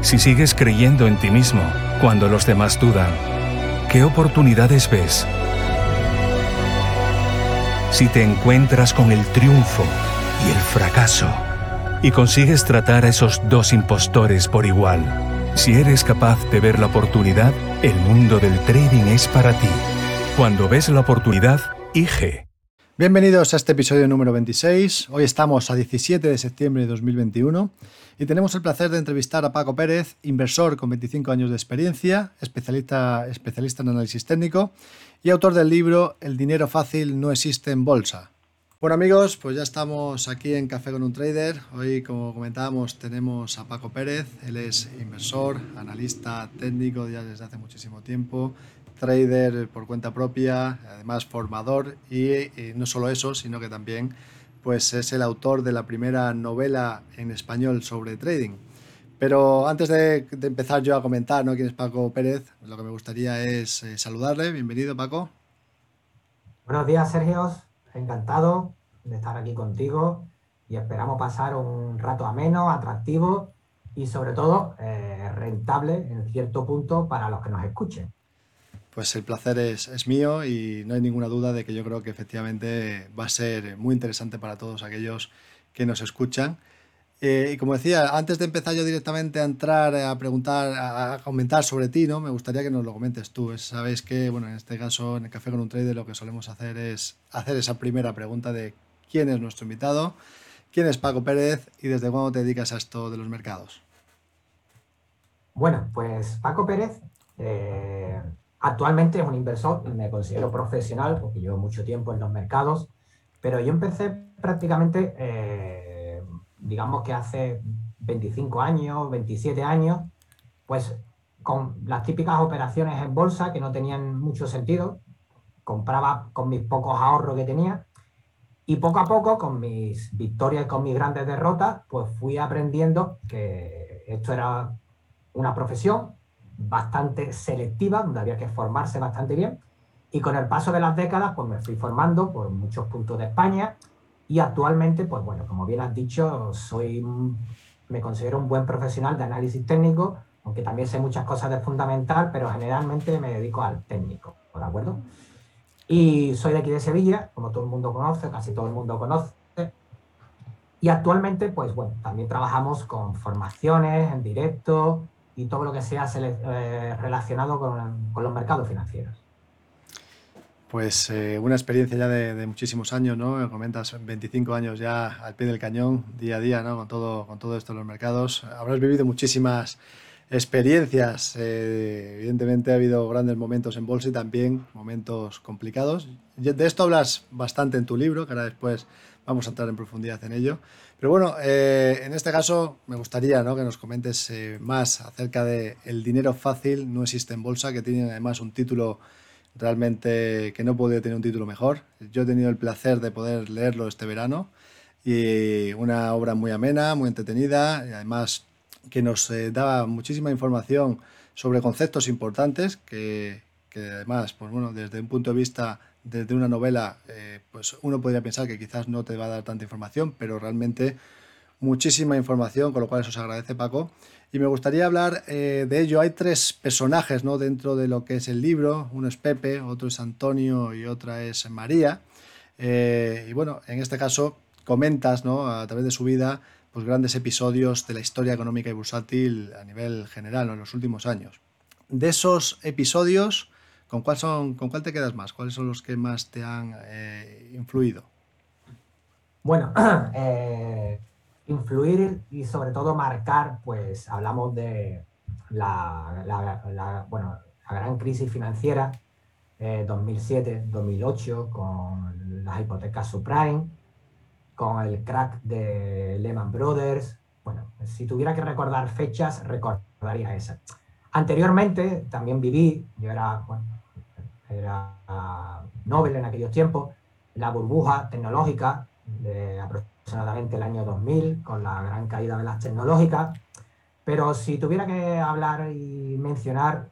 si sigues creyendo en ti mismo cuando los demás dudan, ¿qué oportunidades ves? Si te encuentras con el triunfo y el fracaso y consigues tratar a esos dos impostores por igual, si eres capaz de ver la oportunidad, el mundo del trading es para ti. Cuando ves la oportunidad, IG. Bienvenidos a este episodio número 26. Hoy estamos a 17 de septiembre de 2021 y tenemos el placer de entrevistar a Paco Pérez, inversor con 25 años de experiencia, especialista, especialista en análisis técnico y autor del libro El dinero fácil no existe en bolsa. Bueno amigos, pues ya estamos aquí en Café con un Trader. Hoy, como comentábamos, tenemos a Paco Pérez. Él es inversor, analista técnico ya desde hace muchísimo tiempo, trader por cuenta propia, además formador y, no solo eso, sino que también pues es el autor de la primera novela en español sobre trading. Pero antes de, empezar yo a comentar ¿no? quién es Paco Pérez, lo que me gustaría es eh, saludarle. Bienvenido, Paco. Buenos días, Sergio. Encantado de estar aquí contigo y esperamos pasar un rato ameno, atractivo y sobre todo eh, rentable en cierto punto para los que nos escuchen. Pues el placer es, mío y no hay ninguna duda de que yo creo que efectivamente va a ser muy interesante para todos aquellos que nos escuchan. Eh, y como decía, antes de empezar yo directamente a entrar a preguntar, a, comentar sobre ti, ¿no? Me gustaría que nos lo comentes tú. Sabéis que, bueno, en este caso, en el Café con un Trader, lo que solemos hacer es hacer esa primera pregunta de quién es nuestro invitado, quién es Paco Pérez y desde cuándo te dedicas a esto de los mercados. Bueno, pues Paco Pérez eh, actualmente es un inversor, me considero profesional porque llevo mucho tiempo en los mercados, pero yo empecé prácticamente, eh, digamos que hace 25 años, 27 años, pues con las típicas operaciones en bolsa que no tenían mucho sentido, compraba con mis pocos ahorros que tenía y poco a poco, con mis victorias y con mis grandes derrotas, pues fui aprendiendo que esto era una profesión bastante selectiva, donde había que formarse bastante bien. Y con el paso de las décadas, pues me fui formando por muchos puntos de España. Y actualmente, pues bueno, como bien has dicho, soy, me considero un buen profesional de análisis técnico, aunque también sé muchas cosas de fundamental, pero generalmente me dedico al técnico, ¿de acuerdo? Y soy de aquí de Sevilla, como todo el mundo conoce, casi todo el mundo conoce. Y actualmente, pues bueno, también trabajamos con formaciones en directo y todo lo que sea eh, relacionado con, los mercados financieros. Pues eh, una experiencia ya de, muchísimos años, ¿no? Me comentas 25 años ya al pie del cañón, día a día, ¿no? Con todo, con todo esto en los mercados. Habrás vivido muchísimas experiencias. Eh, evidentemente ha habido grandes momentos en bolsa y también momentos complicados. De esto hablas bastante en tu libro, que ahora después vamos a entrar en profundidad en ello. Pero bueno, eh, en este caso me gustaría ¿no? que nos comentes eh, más acerca de El dinero fácil no existe en bolsa, que tiene además un título realmente que no podía tener un título mejor. Yo he tenido el placer de poder leerlo este verano y una obra muy amena, muy entretenida y además que nos eh, daba muchísima información sobre conceptos importantes que, además, pues bueno, desde un punto de vista desde una novela, eh, pues uno podría pensar que quizás no te va a dar tanta información, pero realmente muchísima información, con lo cual eso se agradece Paco. Y me gustaría hablar eh, de ello. Hay tres personajes ¿no? dentro de lo que es el libro. Uno es Pepe, otro es Antonio y otra es María. y bueno, en este caso comentas ¿no? a través de su vida pues, grandes episodios de la historia económica y bursátil a nivel general en los últimos años. De esos episodios, ¿con cuál, son, ¿con cuál te quedas más? ¿Cuáles son los que más te han eh, influido? Bueno, eh, influir y sobre todo marcar, pues hablamos de la, bueno, la gran crisis financiera 2007-2008 eh, con las hipotecas subprime, con el crack de Lehman Brothers. Bueno, si tuviera que recordar fechas, recordaría esa. Anteriormente también viví, yo era, bueno, era Nobel en aquellos tiempos, la burbuja tecnológica de aproximadamente el año 2000, con la gran caída de las tecnológicas. Pero si tuviera que hablar y mencionar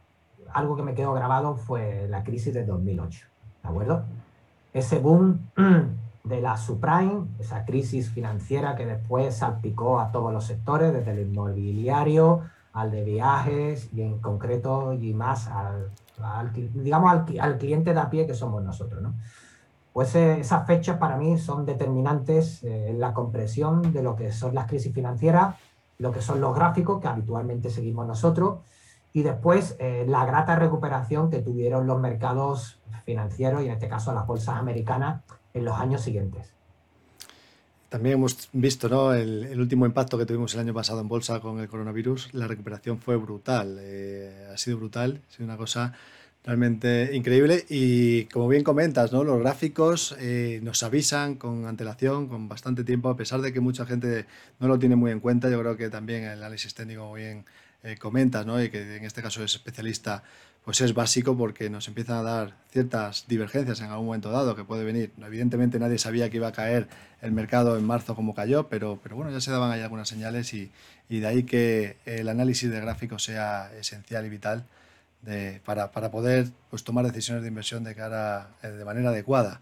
algo que me quedó grabado fue la crisis de 2008, ¿de acuerdo? Ese boom de la subprime, esa crisis financiera que después salpicó a todos los sectores, desde el inmobiliario al de viajes y en concreto y más al, digamos al, cliente de a pie que somos nosotros, ¿no? Pues eh, esas fechas para mí son determinantes eh, en la compresión de lo que son las crisis financieras, lo que son los gráficos que habitualmente seguimos nosotros y después eh, la grata recuperación que tuvieron los mercados financieros y en este caso las bolsas americanas en los años siguientes. También hemos visto ¿no? el, último impacto que tuvimos el año pasado en bolsa con el coronavirus. La recuperación fue brutal, eh, ha sido brutal, ha sido una cosa realmente increíble y como bien comentas, ¿no? los gráficos eh, nos avisan con antelación, con bastante tiempo, a pesar de que mucha gente no lo tiene muy en cuenta, yo creo que también el análisis técnico muy bien eh, comentas, ¿no? y que en este caso es especialista, pues es básico porque nos empiezan a dar ciertas divergencias en algún momento dado que puede venir. Evidentemente nadie sabía que iba a caer el mercado en marzo como cayó, pero, pero bueno, ya se daban ahí algunas señales y, y de ahí que el análisis de gráficos sea esencial y vital de, para, para, poder pues, tomar decisiones de inversión de cara eh, de manera adecuada.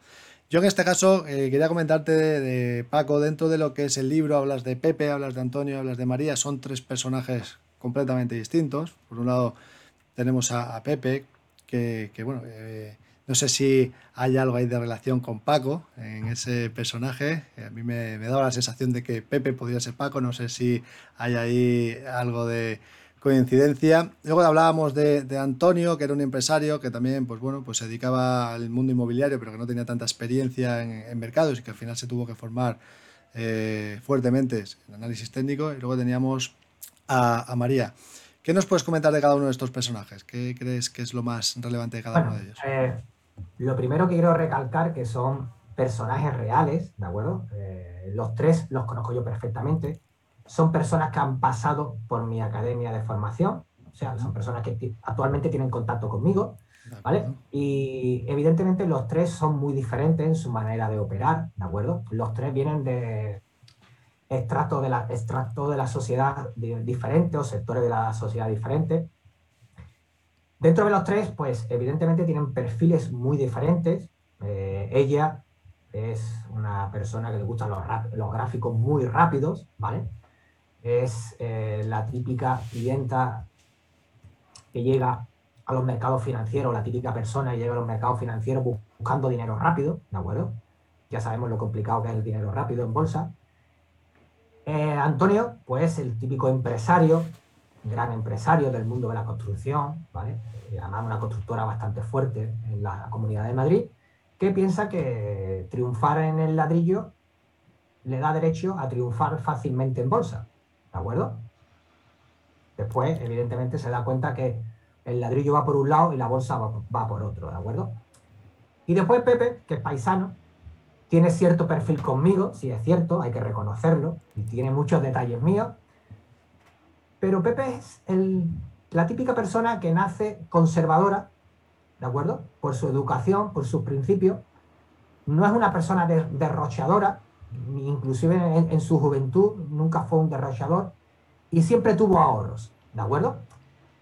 Yo en este caso eh, quería comentarte de, Paco, dentro de lo que es el libro, hablas de Pepe, hablas de Antonio, hablas de María, son tres personajes completamente distintos. Por un lado tenemos a, Pepe, que, bueno, eh, no sé si hay algo ahí de relación con Paco en ese personaje. A mí me, me daba la sensación de que Pepe podría ser Paco, no sé si hay ahí algo de coincidencia. Luego hablábamos de, Antonio, que era un empresario que también pues bueno, pues se dedicaba al mundo inmobiliario, pero que no tenía tanta experiencia en, mercados y que al final se tuvo que formar eh, fuertemente en análisis técnico. Y luego teníamos a, María. ¿Qué nos puedes comentar de cada uno de estos personajes? ¿Qué crees que es lo más relevante de cada uno de ellos? Eh, lo primero que quiero recalcar que son personajes reales, ¿de acuerdo? Eh, los tres los conozco yo perfectamente. Son personas que han pasado por mi academia de formación, o sea, son personas que actualmente tienen contacto conmigo, ¿vale? Y evidentemente los tres son muy diferentes en su manera de operar, ¿de acuerdo? Los tres vienen de, extractos de la, extracto de la sociedad diferentes o sectores de la sociedad diferentes. Dentro de los tres, pues evidentemente tienen perfiles muy diferentes. Eh, ella es una persona que le gustan los, los gráficos muy rápidos, ¿vale? Es eh, la típica clienta que llega a los mercados financieros, la típica persona que llega a los mercados financieros buscando dinero rápido, ¿de acuerdo? Ya sabemos lo complicado que es el dinero rápido en bolsa. Eh, Antonio, pues el típico empresario, gran empresario del mundo de la construcción, ¿vale? Eh, además una constructora bastante fuerte en la Comunidad de Madrid, que piensa que triunfar en el ladrillo le da derecho a triunfar fácilmente en bolsa, ¿de acuerdo? Después, evidentemente, se da cuenta que el ladrillo va por un lado y la bolsa va, va por otro, ¿de acuerdo? Y después Pepe, que es paisano, tiene cierto perfil conmigo, sí es cierto, hay que reconocerlo, y tiene muchos detalles míos, pero Pepe es la típica persona que nace conservadora, ¿de acuerdo? Por su educación, por sus principios, no es una persona derrochadora, inclusive en, en, su juventud nunca fue un derrochador, y siempre tuvo ahorros, ¿de acuerdo?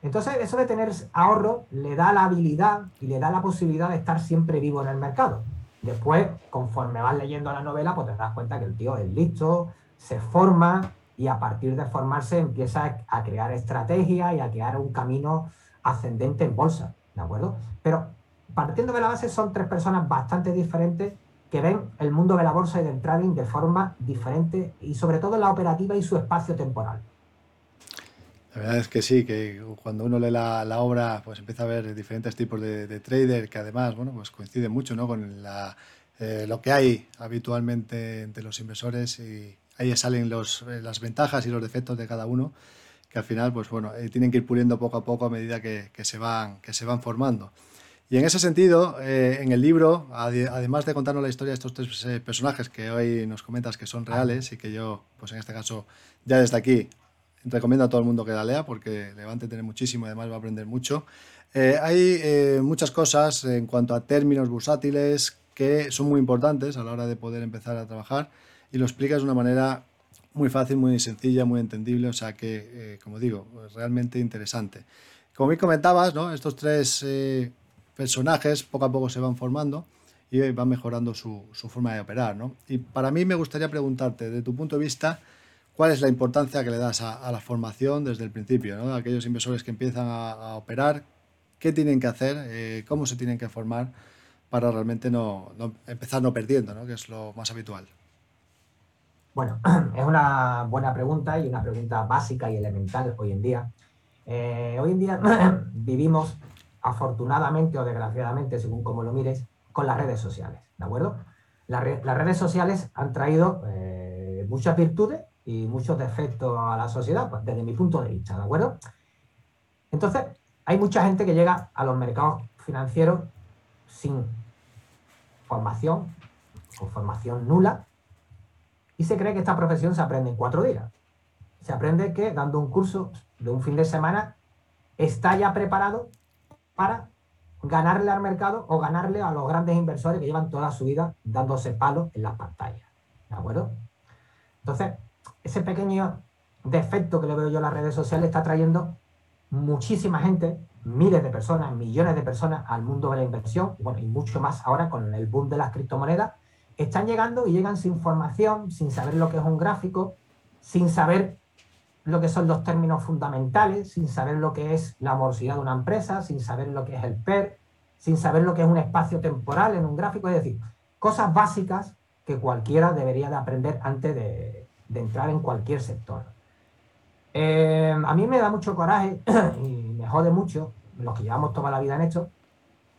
Entonces, eso de tener ahorro le da la habilidad y le da la posibilidad de estar siempre vivo en el mercado. Después, conforme vas leyendo la novela, pues te das cuenta que el tío es listo, se forma y a partir de formarse empieza a crear estrategias y a crear un camino ascendente en bolsa, ¿de acuerdo? Pero partiendo de la base son tres personas bastante diferentes que ven el mundo de la bolsa y del trading de forma diferente y sobre todo la operativa y su espacio temporal. La verdad es que sí, que cuando uno lee la, la obra, pues empieza a ver diferentes tipos de, de, trader que además, bueno, pues coinciden mucho, ¿no? Con la, eh, lo que hay habitualmente entre los inversores y, ahí salen los, las ventajas y los defectos de cada uno, que al final, pues bueno, tienen que ir puliendo poco a poco a medida que, que, se, van, que se van formando. Y en ese sentido, en el libro, además de contarnos la historia de estos tres personajes que hoy nos comentas que son reales y que yo, pues en este caso, ya desde aquí recomiendo a todo el mundo que la lea porque le va a entender muchísimo y además va a aprender mucho. Eh, hay eh, muchas cosas en cuanto a términos bursátiles que son muy importantes a la hora de poder empezar a trabajar y lo explicas de una manera muy fácil, muy sencilla, muy entendible, o sea que, eh, como digo, es realmente interesante. Como bien comentabas, estos tres personajes poco a poco se van formando y van mejorando su, forma de operar. Y para mí me gustaría preguntarte, de tu punto de vista, ¿Cuál es la importancia que le das a, la formación desde el principio? Aquellos inversores que empiezan a, operar, ¿qué tienen que hacer? Eh, ¿Cómo se tienen que formar para realmente no, empezar no perdiendo, que es lo más habitual? Bueno, es una buena pregunta y una pregunta básica y elemental hoy en día. Eh, hoy en día vivimos, afortunadamente o desgraciadamente, según como lo mires, con las redes sociales, ¿de acuerdo? las redes sociales han traído eh, muchas virtudes y muchos defectos a la sociedad, pues, desde mi punto de vista, ¿de acuerdo? Entonces, hay mucha gente que llega a los mercados financieros sin formación o formación nula y se cree que esta profesión se aprende en cuatro días. Se aprende que dando un curso de un fin de semana está ya preparado para ganarle al mercado o ganarle a los grandes inversores que llevan toda su vida dándose palos en las pantallas. ¿De acuerdo? Entonces, ese pequeño defecto que le veo yo a las redes sociales está trayendo muchísima gente, miles de personas, millones de personas al mundo de la inversión, bueno, y mucho más ahora con el boom de las criptomonedas, están llegando y llegan sin formación, sin saber lo que es un gráfico, sin saber lo que son los términos fundamentales, sin saber lo que es la morosidad de una empresa, sin saber lo que es el PER, sin saber lo que es un espacio temporal en un gráfico, es decir, cosas básicas que cualquiera debería de aprender antes de, de entrar en cualquier sector. Eh, a mí me da mucho coraje y me jode mucho los que llevamos toda la vida en esto,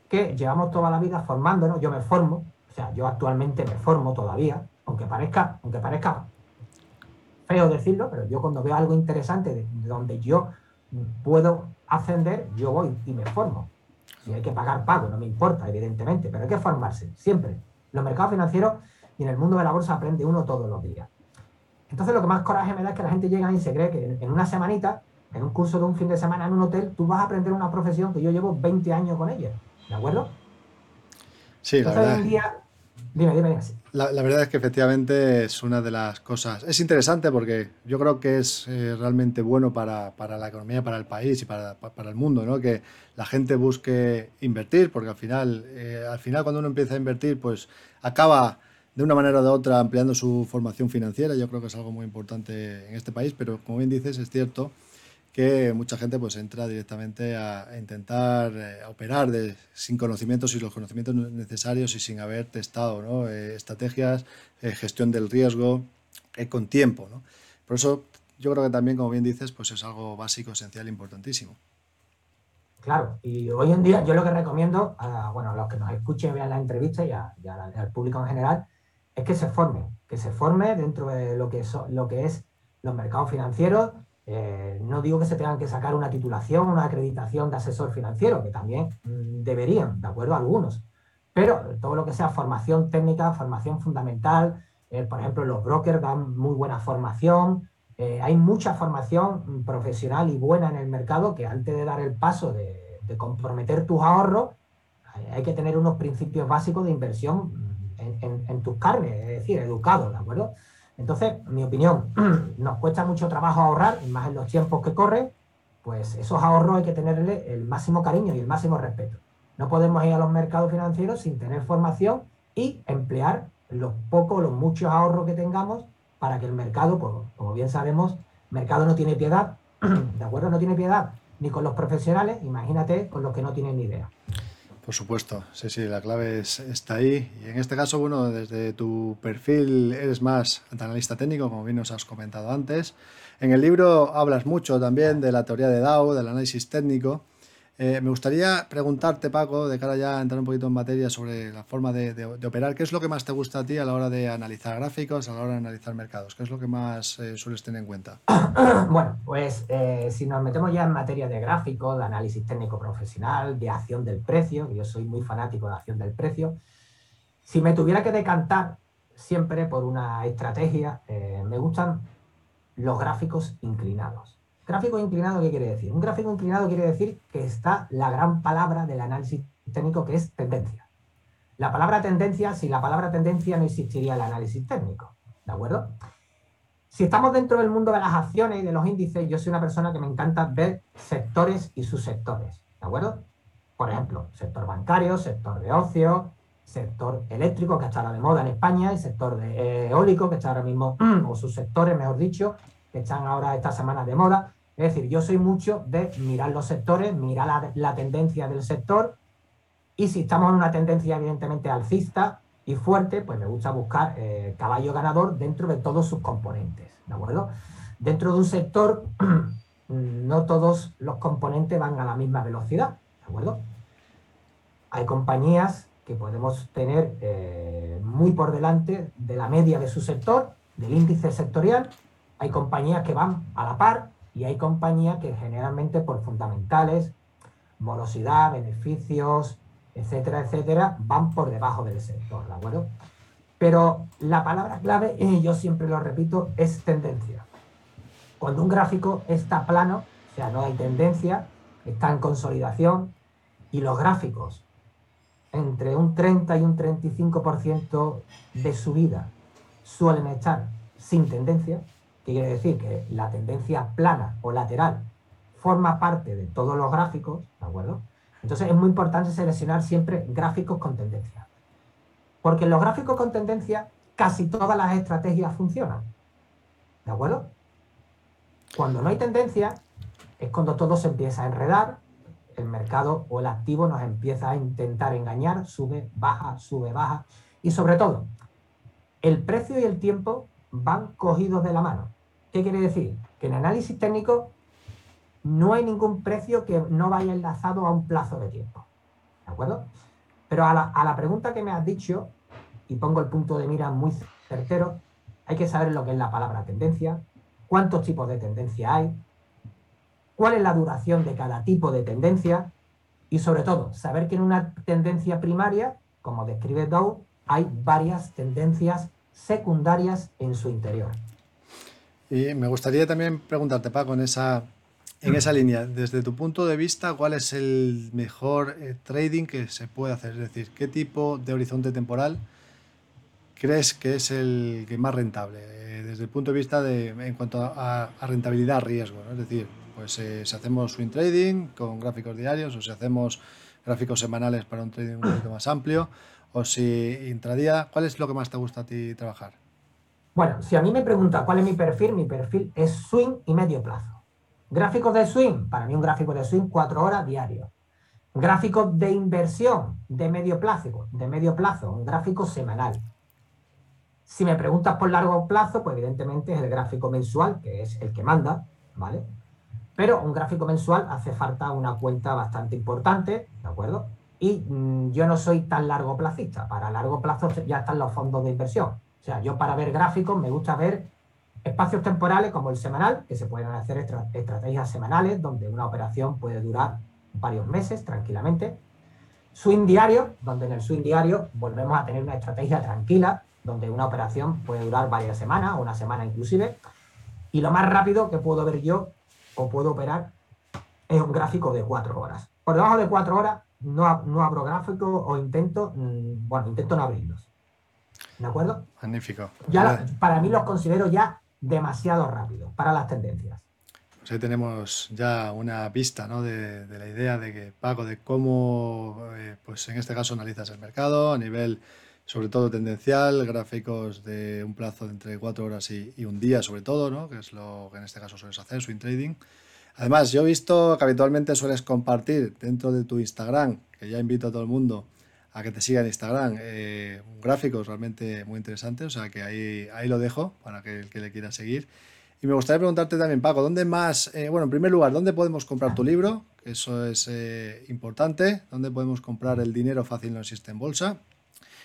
que llevamos toda la vida formándonos, yo me formo, o sea, yo actualmente me formo todavía, aunque parezca, aunque parezca feo decirlo, pero yo cuando veo algo interesante de, donde yo puedo ascender, yo voy y me formo. Si hay que pagar, pago, no me importa, evidentemente, pero hay que formarse, siempre. Los mercados financieros y en el mundo de la bolsa aprende uno todos los días. Entonces lo que más coraje me da es que la gente llega y se cree que en una semanita, en un curso de un fin de semana en un hotel, tú vas a aprender una profesión que yo llevo 20 años con ella. ¿De acuerdo? Sí, la verdad. Dime, dime, La, verdad es que efectivamente es una de las cosas. Es interesante porque yo creo que es eh, realmente bueno para, la economía, para el país y para, el mundo, ¿no? Que la gente busque invertir, porque al final, eh, al final cuando uno empieza a invertir, pues acaba de una manera o de otra ampliando su formación financiera. Yo creo que es algo muy importante en este país, pero como bien dices, es cierto que mucha gente pues entra directamente a, intentar eh, operar sin conocimientos y los conocimientos necesarios y sin haber testado ¿no? Eh, estrategias, eh, gestión del riesgo con tiempo. ¿no? Por eso yo creo que también, como bien dices, pues es algo básico, esencial, importantísimo. Claro, y hoy en día yo lo que recomiendo a, bueno, a los que nos escuchen vean la entrevista y, al público en general es que se forme, que se forme dentro de lo que, es, lo que es los mercados financieros. Eh, no digo que se tengan que sacar una titulación, una acreditación de asesor financiero, que también mm, deberían, ¿de acuerdo? Algunos. Pero todo lo que sea formación técnica, formación fundamental, eh, por ejemplo, los brokers dan muy buena formación. Eh, hay mucha formación profesional y buena en el mercado que antes de dar el paso de, de comprometer tus ahorros, hay que tener unos principios básicos de inversión en, tus carnes, es decir, educado, ¿de acuerdo? Entonces, mi opinión, nos cuesta mucho trabajo ahorrar, más en los tiempos que corren, pues esos ahorros hay que tenerle el máximo cariño y el máximo respeto. No podemos ir a los mercados financieros sin tener formación y emplear los pocos, los muchos ahorros que tengamos para que el mercado, pues, como bien sabemos, mercado no tiene piedad, ¿de acuerdo? No tiene piedad ni con los profesionales, imagínate con los que no tienen ni idea. Por supuesto, sí, sí, la clave está ahí. Y en este caso, bueno, desde tu perfil eres más analista técnico, como bien nos has comentado antes. En el libro hablas mucho también de la teoría de DAO, del análisis técnico. Eh, me gustaría preguntarte, Paco, de cara ya a entrar un poquito en materia sobre la forma de, operar, ¿qué es lo que más te gusta a ti a la hora de analizar gráficos, a la hora de analizar mercados? ¿Qué es lo que más eh, sueles tener en cuenta? Bueno, pues eh, si nos metemos ya en materia de gráficos, de análisis técnico profesional, de acción del precio, yo soy muy fanático de acción del precio, si me tuviera que decantar siempre por una estrategia, me gustan los gráficos inclinados. Gráfico inclinado, ¿qué quiere decir? Un gráfico inclinado quiere decir que está la gran palabra del análisis técnico que es tendencia. La palabra tendencia, sin la palabra tendencia no existiría el análisis técnico. ¿De acuerdo? Si estamos dentro del mundo de las acciones y de los índices, yo soy una persona que me encanta ver sectores y subsectores. ¿De acuerdo? Por ejemplo, sector bancario, sector de ocio, sector eléctrico, que está ahora de moda en España, el sector de eólico, que está ahora mismo, o sus sectores, mejor dicho, que están ahora estas semanas de moda. Es decir, yo soy mucho de mirar los sectores, mirar la, tendencia del sector y si estamos en una tendencia evidentemente alcista y fuerte, pues me gusta buscar eh, caballo ganador dentro de todos sus componentes, ¿de acuerdo? Dentro de un sector no todos los componentes van a la misma velocidad, ¿de acuerdo? Hay compañías que podemos tener eh, muy por delante de la media de su sector, del índice sectorial, hay compañías que van a la par y hay compañías que generalmente por fundamentales, morosidad, beneficios, etcétera, etcétera, van por debajo del sector, ¿de acuerdo? Pero la palabra clave, y yo siempre lo repito, es tendencia. Cuando un gráfico está plano, o sea, no hay tendencia, está en consolidación, y los gráficos entre un 30 y un 35% de subida suelen estar sin tendencia, ¿Qué quiere decir? Que la tendencia plana o lateral forma parte de todos los gráficos, ¿de acuerdo? Entonces es muy importante seleccionar siempre gráficos con tendencia. Porque en los gráficos con tendencia casi todas las estrategias funcionan. ¿De acuerdo? Cuando no hay tendencia es cuando todo se empieza a enredar, el mercado o el activo nos empieza a intentar engañar, sube, baja, sube, baja. Y sobre todo, el precio y el tiempo van cogidos de la mano. ¿Qué quiere decir? Que en análisis técnico no hay ningún precio que no vaya enlazado a un plazo de tiempo. ¿De acuerdo? Pero a la, pregunta que me has dicho, y pongo el punto de mira muy certero, hay que saber lo que es la palabra tendencia, cuántos tipos de tendencia hay, cuál es la duración de cada tipo de tendencia y sobre todo saber que en una tendencia primaria, como describe Dow, hay varias tendencias secundarias en su interior. Y me gustaría también preguntarte, Paco, en esa, en esa línea, desde tu punto de vista, ¿cuál es el mejor eh, trading que se puede hacer? Es decir, ¿qué tipo de horizonte temporal crees que es el que más rentable? Eh, desde el punto de vista de, en cuanto a, rentabilidad, riesgo. Es decir, pues eh, si hacemos swing trading con gráficos diarios o si hacemos gráficos semanales para un trading un poquito más amplio o si intradía, ¿cuál es lo que más te gusta a ti trabajar? Bueno, si a mí me pregunta cuál es mi perfil, mi perfil es swing y medio plazo. Gráficos de swing, para mí un gráfico de swing, cuatro horas diario. Gráficos de inversión de medio plazo, de medio plazo, un gráfico semanal. Si me preguntas por largo plazo, pues evidentemente es el gráfico mensual, que es el que manda, ¿vale? Pero un gráfico mensual hace falta una cuenta bastante importante, ¿de acuerdo? Y mm, yo no soy tan largo placista. Para largo plazo ya están los fondos de inversión. O sea, yo para ver gráficos me gusta ver espacios temporales como el semanal, que se pueden hacer estrategias semanales donde una operación puede durar varios meses tranquilamente. Swing diario, donde en el swing diario volvemos a tener una estrategia tranquila, donde una operación puede durar varias semanas una semana inclusive. Y lo más rápido que puedo ver yo o puedo operar es un gráfico de cuatro horas. Por debajo de cuatro horas no, no abro gráfico o intento, mm, bueno, intento no abrirlos. ¿De acuerdo? Magnífico. Ya para mí los considero ya demasiado rápidos para las tendencias. Pues ahí tenemos ya una pista ¿no? de, la idea de que, Paco, de cómo, eh, pues en este caso analizas el mercado a nivel sobre todo tendencial, gráficos de un plazo de entre cuatro horas y, y, un día sobre todo, ¿no? que es lo que en este caso sueles hacer, swing trading. Además, yo he visto que habitualmente sueles compartir dentro de tu Instagram, que ya invito a todo el mundo a que te siga en Instagram. Eh, gráficos realmente muy interesantes, o sea que ahí, ahí lo dejo para que el que le quiera seguir. Y me gustaría preguntarte también, Paco, ¿dónde más, eh, bueno, en primer lugar, ¿dónde podemos comprar tu libro? eso es eh, importante, dónde podemos comprar el dinero fácil no existe en bolsa.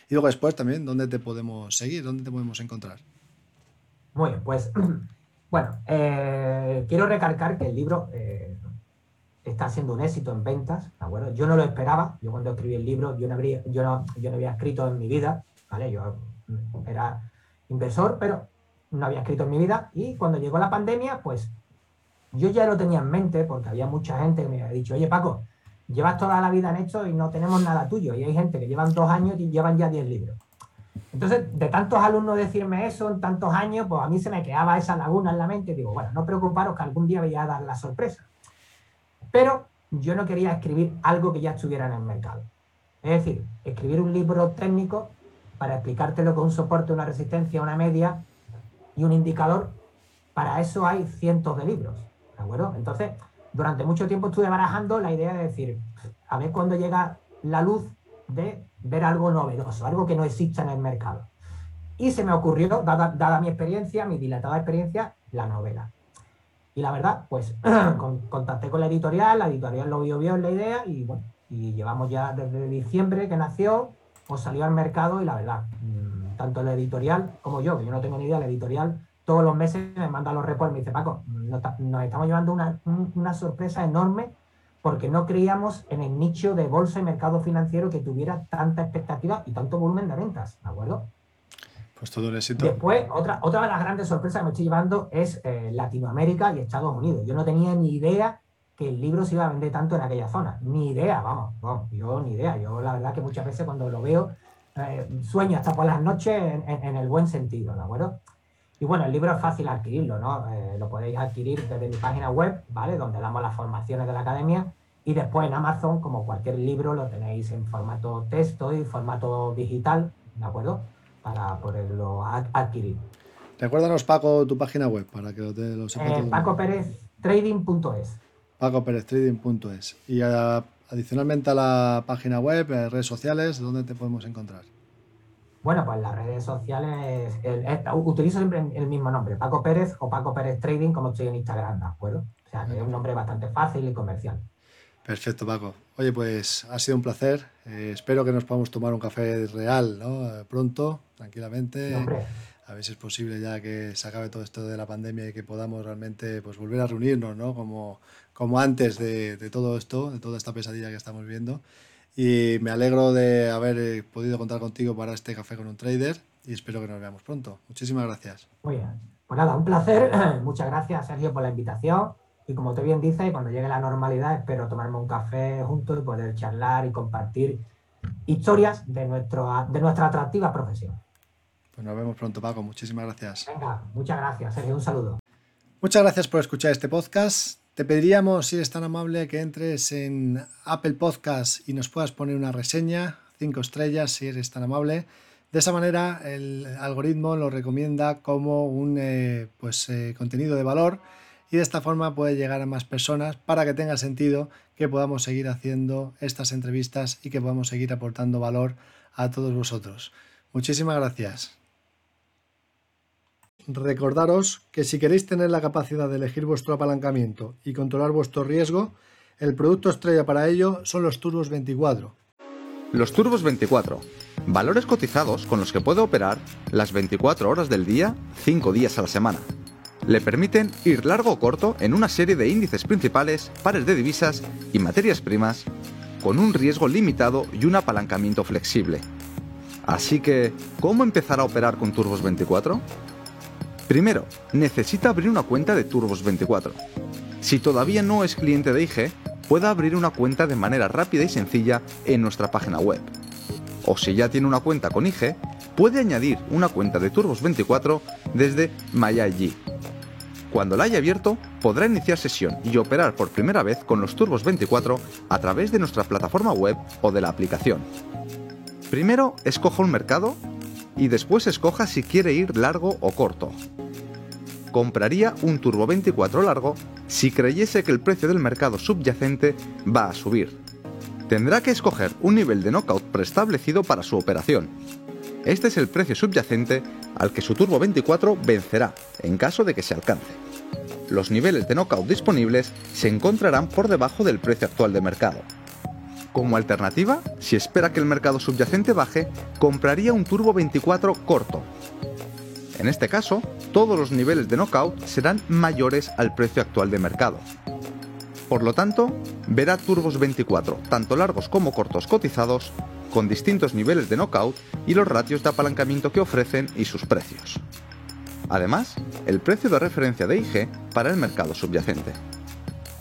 Y luego después también, ¿dónde te podemos seguir? ¿Dónde te podemos encontrar? Muy bien, pues bueno, eh, quiero recalcar que el libro eh, está siendo un éxito en ventas, ¿de? Yo no lo esperaba, yo cuando escribí el libro, yo no, habría, yo no, yo no había escrito en mi vida, ¿vale? Yo era inversor, pero no había escrito en mi vida y cuando llegó la pandemia, pues yo ya lo tenía en mente porque había mucha gente que me había dicho, oye Paco, llevas toda la vida en esto y no tenemos nada tuyo. Y hay gente que llevan dos años y llevan ya diez libros. Entonces, de tantos alumnos decirme eso en tantos años, pues a mí se me quedaba esa laguna en la mente. Digo, bueno, no preocuparos que algún día voy a dar la sorpresa. Pero yo no quería escribir algo que ya estuviera en el mercado. Es decir, escribir un libro técnico para explicártelo con un soporte, una resistencia, una media y un indicador. Para eso hay cientos de libros. ¿De acuerdo? Entonces, durante mucho tiempo estuve barajando la idea de decir, a ver cuándo llega la luz de ver algo novedoso, algo que no exista en el mercado. Y se me ocurrió, dada, mi experiencia, mi dilatada experiencia, la novela. Y la verdad, pues contacté con la editorial, la editorial lo vio bien la idea y bueno, y llevamos ya desde diciembre que nació, pues salió al mercado y la verdad, mm, tanto la editorial como yo, que yo no tengo ni idea, la editorial todos los meses me manda los reportes y me dice, Paco, nos, estamos llevando una, sorpresa enorme porque no creíamos en el nicho de bolsa y mercado financiero que tuviera tanta expectativa y tanto volumen de ventas, ¿de acuerdo? Pues todo el éxito. Después, otra, otra de las grandes sorpresas que me estoy llevando es eh, Latinoamérica y Estados Unidos. Yo no tenía ni idea que el libro se iba a vender tanto en aquella zona. Ni idea, vamos, yo ni idea. Yo la verdad que muchas veces cuando lo veo, eh, sueño hasta por las noches en, en, el buen sentido, ¿de acuerdo? Y bueno, el libro es fácil adquirirlo, ¿no? Eh, lo podéis adquirir desde mi página web, ¿vale? Donde damos las formaciones de la academia. Y después en Amazon, como cualquier libro, lo tenéis en formato texto y formato digital, ¿de acuerdo? Para poderlo adquirir. Recuérdanos, Paco, tu página web para que lo, te, lo sepas. Eh, PacoPérezTrading.es. PacoPérezTrading.es. Y adicionalmente a la página web, eh, redes sociales, ¿dónde te podemos encontrar? Bueno, pues las redes sociales, utilizo siempre el mismo nombre, Paco Pérez o Paco Pérez Trading, como estoy en Instagram, ¿de acuerdo? O sea, que es un nombre bastante fácil y comercial. Perfecto, Paco. Oye, pues ha sido un placer. Eh, espero que nos podamos tomar un café real, ¿no? Pronto, tranquilamente. a ver si es posible ya que se acabe todo esto de la pandemia y que podamos realmente pues, volver a reunirnos, ¿no? Como, como antes de, de todo esto, de toda esta pesadilla que estamos viendo. Y me alegro de haber eh, podido contar contigo para este café con un trader y espero que nos veamos pronto. Muchísimas gracias. Muy bien. Pues nada, un placer. Muchas gracias, Sergio, por la invitación. Y como te bien dices, cuando llegue la normalidad, espero tomarme un café juntos y poder charlar y compartir historias de, nuestro, de nuestra atractiva profesión. Pues nos vemos pronto, Paco. Muchísimas gracias. Venga, muchas gracias, Sergio. Un saludo. Muchas gracias por escuchar este podcast. Te pediríamos, si eres tan amable, que entres en Apple Podcast y nos puedas poner una reseña, cinco estrellas, si eres tan amable. De esa manera, el algoritmo lo recomienda como un eh, pues, eh, contenido de valor y de esta forma puede llegar a más personas para que tenga sentido que podamos seguir haciendo estas entrevistas y que podamos seguir aportando valor a todos vosotros. Muchísimas gracias. Recordaros que si queréis tener la capacidad de elegir vuestro apalancamiento y controlar vuestro riesgo, el producto estrella para ello son los Turbos 24. Los Turbos 24, valores cotizados con los que puede operar las 24 horas del día, 5 días a la semana. Le permiten ir largo o corto en una serie de índices principales, pares de divisas y materias primas, con un riesgo limitado y un apalancamiento flexible. Así que, ¿cómo empezar a operar con Turbos 24? Primero, necesita abrir una cuenta de Turbos24. Si todavía no es cliente de IG, puede abrir una cuenta de manera rápida y sencilla en nuestra página web. O si ya tiene una cuenta con IG, puede añadir una cuenta de Turbos24 desde MyIG. Cuando la haya abierto, podrá iniciar sesión y operar por primera vez con los Turbos 24 a través de nuestra plataforma web o de la aplicación. Primero, escoja un mercado y después escoja si quiere ir largo o corto. Compraría un Turbo 24 largo si creyese que el precio del mercado subyacente va a subir. Tendrá que escoger un nivel de knockout preestablecido para su operación. Este es el precio subyacente al que su Turbo 24 vencerá en caso de que se alcance. los niveles de knockout disponibles se encontrarán por debajo del precio actual de mercado. Como alternativa, si espera que el mercado subyacente baje, compraría un Turbo 24 corto. En este caso, todos los niveles de knockout serán mayores al precio actual de mercado. Por lo tanto, verá turbos 24, tanto largos como cortos cotizados, con distintos niveles de knockout y los ratios de apalancamiento que ofrecen y sus precios. Además, el precio de referencia de IG para el mercado subyacente.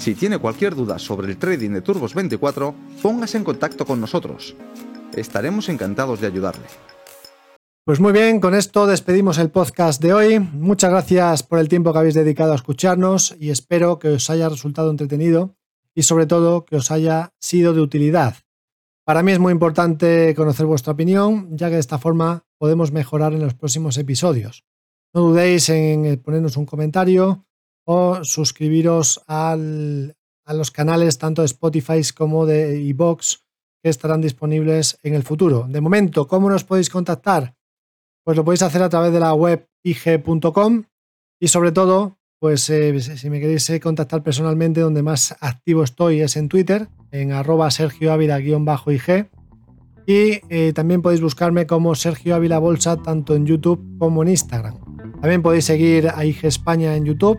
Si tiene cualquier duda sobre el trading de Turbos 24, póngase en contacto con nosotros. Estaremos encantados de ayudarle. Pues muy bien, con esto despedimos el podcast de hoy. Muchas gracias por el tiempo que habéis dedicado a escucharnos y espero que os haya resultado entretenido y sobre todo que os haya sido de utilidad. Para mí es muy importante conocer vuestra opinión, ya que de esta forma podemos mejorar en los próximos episodios. No dudéis en ponernos un comentario o suscribiros a los canales tanto de Spotify como de iBox que estarán disponibles en el futuro. De momento, ¿cómo nos podéis contactar? Pues lo podéis hacer a través de la web ig.com y sobre todo, pues eh, si me queréis eh, contactar personalmente, donde más activo estoy es en Twitter, en arroba Sergio Ávila-ig. Y eh, también podéis buscarme como Sergio Ávila Bolsa tanto en YouTube como en Instagram. También podéis seguir a IG España en YouTube